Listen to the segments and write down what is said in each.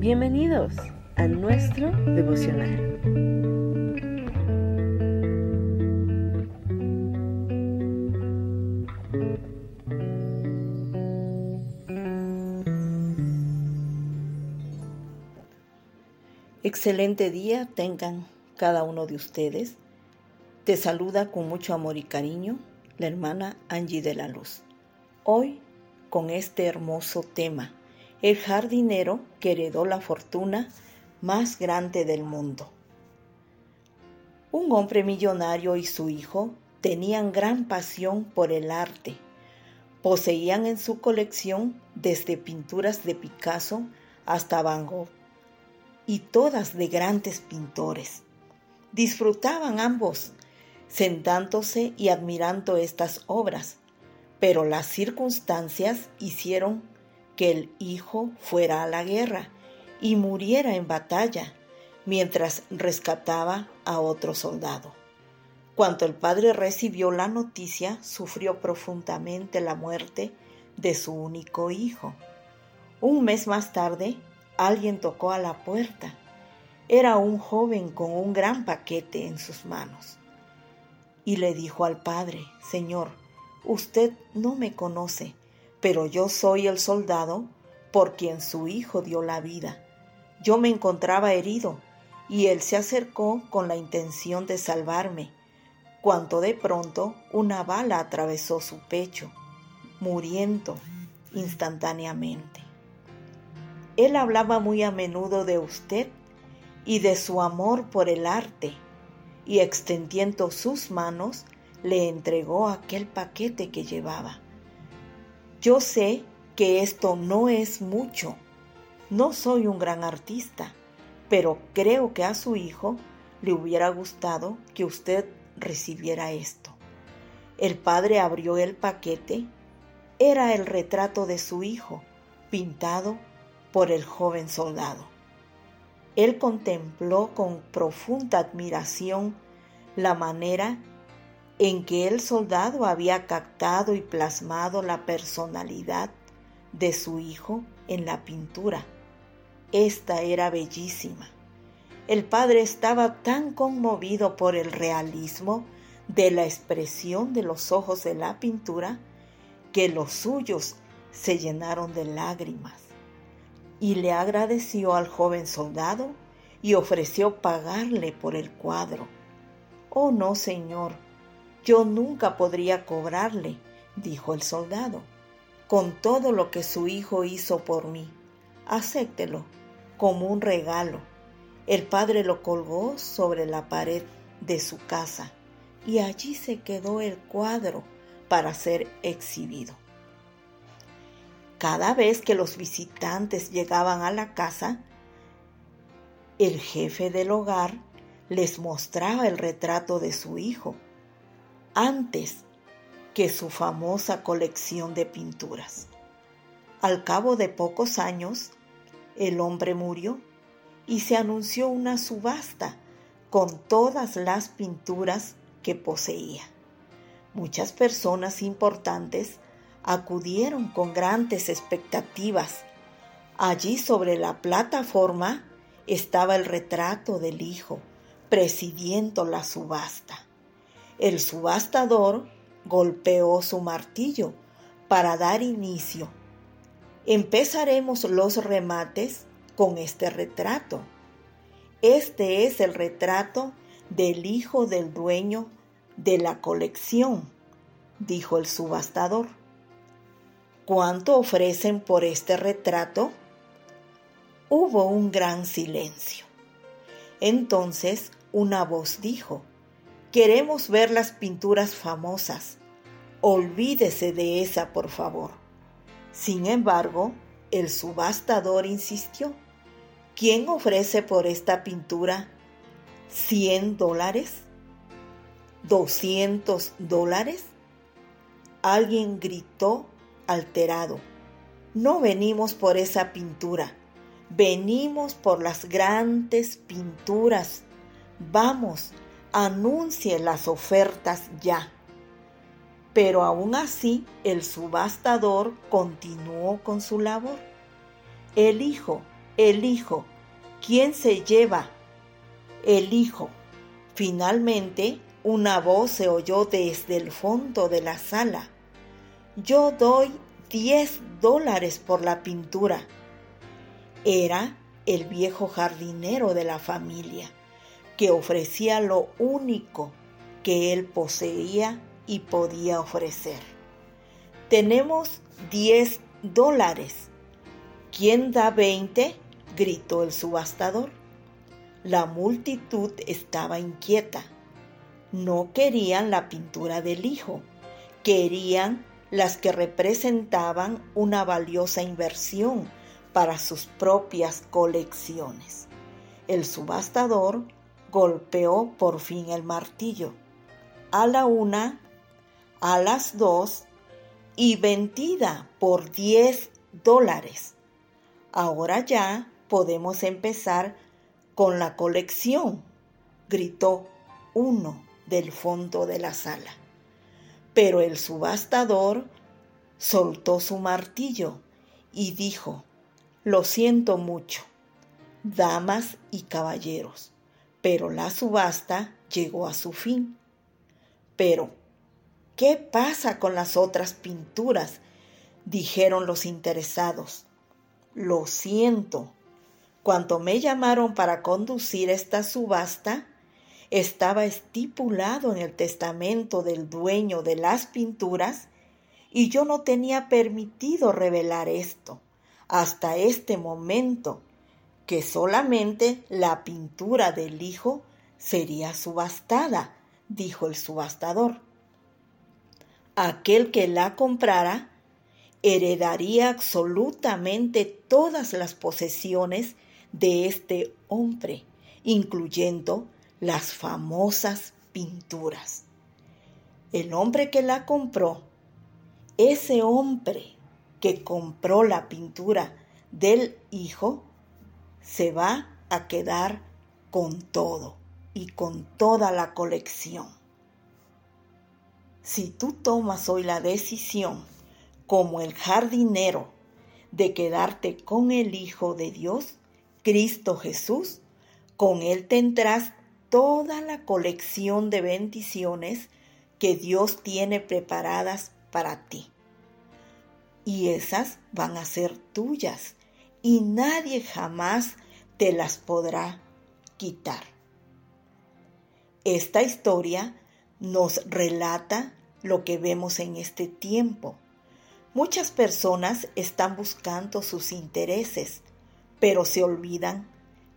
Bienvenidos a nuestro devocional. Excelente día tengan cada uno de ustedes. Te saluda con mucho amor y cariño la hermana Angie de la Luz. Hoy con este hermoso tema el jardinero que heredó la fortuna más grande del mundo. Un hombre millonario y su hijo tenían gran pasión por el arte. Poseían en su colección desde pinturas de Picasso hasta Van Gogh, y todas de grandes pintores. Disfrutaban ambos, sentándose y admirando estas obras, pero las circunstancias hicieron que el hijo fuera a la guerra y muriera en batalla mientras rescataba a otro soldado. Cuando el padre recibió la noticia, sufrió profundamente la muerte de su único hijo. Un mes más tarde, alguien tocó a la puerta. Era un joven con un gran paquete en sus manos. Y le dijo al padre, Señor, usted no me conoce, pero yo soy el soldado por quien su hijo dio la vida. Yo me encontraba herido y él se acercó con la intención de salvarme, cuando de pronto una bala atravesó su pecho, muriendo instantáneamente. Él hablaba muy a menudo de usted y de su amor por el arte, y extendiendo sus manos le entregó aquel paquete que llevaba. Yo sé que esto no es mucho. No soy un gran artista, pero creo que a su hijo le hubiera gustado que usted recibiera esto. El padre abrió el paquete. Era el retrato de su hijo, pintado por el joven soldado. Él contempló con profunda admiración la manera en que el soldado había captado y plasmado la personalidad de su hijo en la pintura. Esta era bellísima. El padre estaba tan conmovido por el realismo de la expresión de los ojos de la pintura que los suyos se llenaron de lágrimas. Y le agradeció al joven soldado y ofreció pagarle por el cuadro. Oh no, señor, yo nunca podría cobrarle, dijo el soldado, con todo lo que su hijo hizo por mí. Acéptelo como un regalo. El padre lo colgó sobre la pared de su casa y allí se quedó el cuadro para ser exhibido. Cada vez que los visitantes llegaban a la casa, el jefe del hogar les mostraba el retrato de su hijo antes que su famosa colección de pinturas. Al cabo de pocos años, el hombre murió y se anunció una subasta con todas las pinturas que poseía. Muchas personas importantes acudieron con grandes expectativas. Allí sobre la plataforma estaba el retrato del hijo, presidiendo la subasta. El subastador golpeó su martillo para dar inicio. Empezaremos los remates con este retrato. Este es el retrato del hijo del dueño de la colección, dijo el subastador. ¿Cuánto ofrecen por este retrato? Hubo un gran silencio. Entonces una voz dijo, Queremos ver las pinturas famosas. Olvídese de esa, por favor. Sin embargo, el subastador insistió. ¿Quién ofrece por esta pintura 100 dólares? ¿200 dólares? Alguien gritó alterado. No venimos por esa pintura, venimos por las grandes pinturas. Vamos, anuncie las ofertas ya. Pero aún así el subastador continuó con su labor. El hijo el hijo. ¿Quién se lleva? El hijo. Finalmente, una voz se oyó desde el fondo de la sala. Yo doy 10 dólares por la pintura. Era el viejo jardinero de la familia, que ofrecía lo único que él poseía y podía ofrecer. Tenemos 10 dólares. ¿Quién da 20? gritó el subastador. La multitud estaba inquieta. No querían la pintura del hijo, querían las que representaban una valiosa inversión para sus propias colecciones. El subastador golpeó por fin el martillo. A la una, a las dos y vendida por 10 dólares. Ahora ya podemos empezar con la colección, gritó uno del fondo de la sala. Pero el subastador soltó su martillo y dijo, lo siento mucho, damas y caballeros, pero la subasta llegó a su fin. Pero, ¿qué pasa con las otras pinturas? dijeron los interesados. Lo siento. Cuando me llamaron para conducir esta subasta, estaba estipulado en el testamento del dueño de las pinturas y yo no tenía permitido revelar esto hasta este momento que solamente la pintura del hijo sería subastada, dijo el subastador. Aquel que la comprara heredaría absolutamente todas las posesiones de este hombre, incluyendo las famosas pinturas. El hombre que la compró, ese hombre que compró la pintura del hijo se va a quedar con todo y con toda la colección. Si tú tomas hoy la decisión, como el jardinero, de quedarte con el Hijo de Dios, Cristo Jesús, con Él tendrás toda la colección de bendiciones que Dios tiene preparadas para ti y esas van a ser tuyas y nadie jamás te las podrá quitar. Esta historia nos relata lo que vemos en este tiempo. Muchas personas están buscando sus intereses, pero se olvidan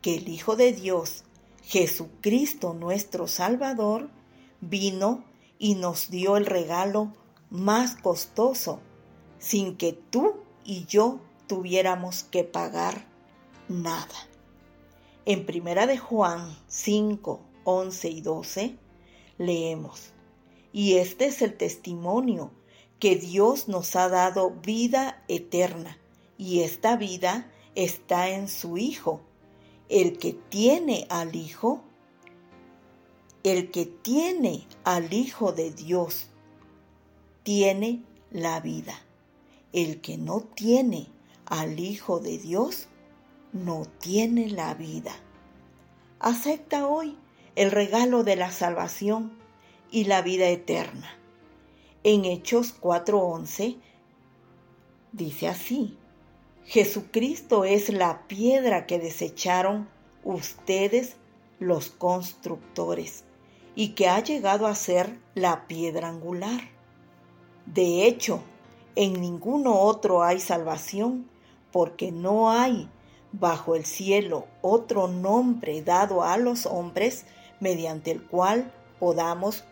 que el Hijo de Dios, Jesucristo nuestro Salvador, vino y nos dio el regalo más costoso sin que tú y yo tuviéramos que pagar nada. En Primera de Juan 5, 11 y 12 leemos, y este es el testimonio que Dios nos ha dado vida eterna, y esta vida está en su Hijo. El que tiene al Hijo, el que tiene al Hijo de Dios, tiene la vida. El que no tiene al Hijo de Dios no tiene la vida. Acepta hoy el regalo de la salvación y la vida eterna. En Hechos 4:11 dice así, Jesucristo es la piedra que desecharon ustedes los constructores y que ha llegado a ser la piedra angular. De hecho, en ninguno otro hay salvación, porque no hay bajo el cielo otro nombre dado a los hombres mediante el cual podamos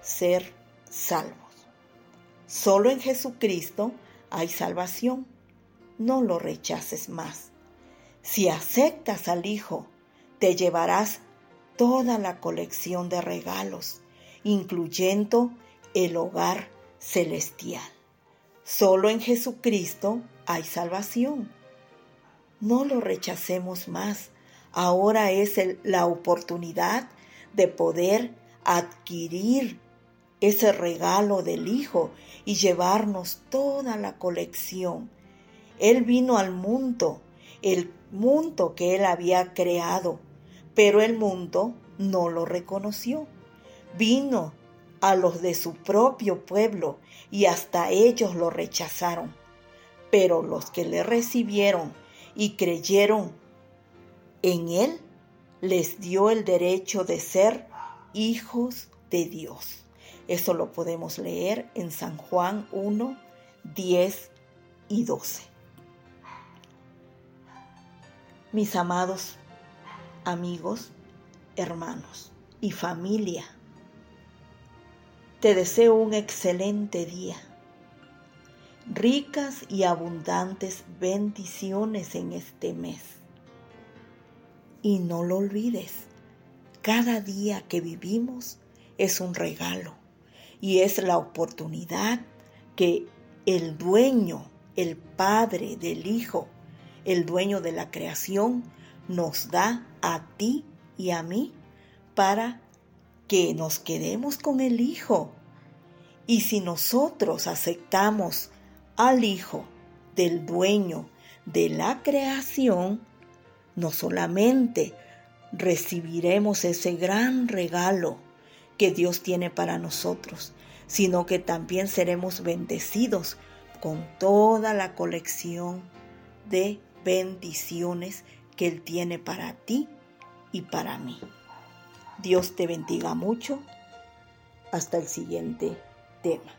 ser salvos. Solo en Jesucristo hay salvación. No lo rechaces más. Si aceptas al Hijo, te llevarás toda la colección de regalos, incluyendo el hogar celestial. Solo en Jesucristo hay salvación. No lo rechacemos más. Ahora es la oportunidad de poder adquirir ese regalo del Hijo y llevarnos toda la colección. Él vino al mundo el mundo que Él había creado, pero el mundo no lo reconoció. Vino a los de su propio pueblo y hasta ellos lo rechazaron. Pero los que le recibieron y creyeron en Él, les dio el derecho de ser hijos de Dios. Eso lo podemos leer en San Juan 1, 10 y 12. Mis amados amigos, hermanos y familia, te deseo un excelente día, ricas y abundantes bendiciones en este mes. Y no lo olvides, cada día que vivimos es un regalo y es la oportunidad que el dueño, el Padre del Hijo, el dueño de la creación, nos da a ti y a mí para que nos quedemos con el Hijo. Y si nosotros aceptamos al Hijo del dueño de la creación, no solamente recibiremos ese gran regalo que Dios tiene para nosotros, sino que también seremos bendecidos con toda la colección de bendiciones que Él tiene para ti y para mí. Dios te bendiga mucho. Hasta el siguiente tema.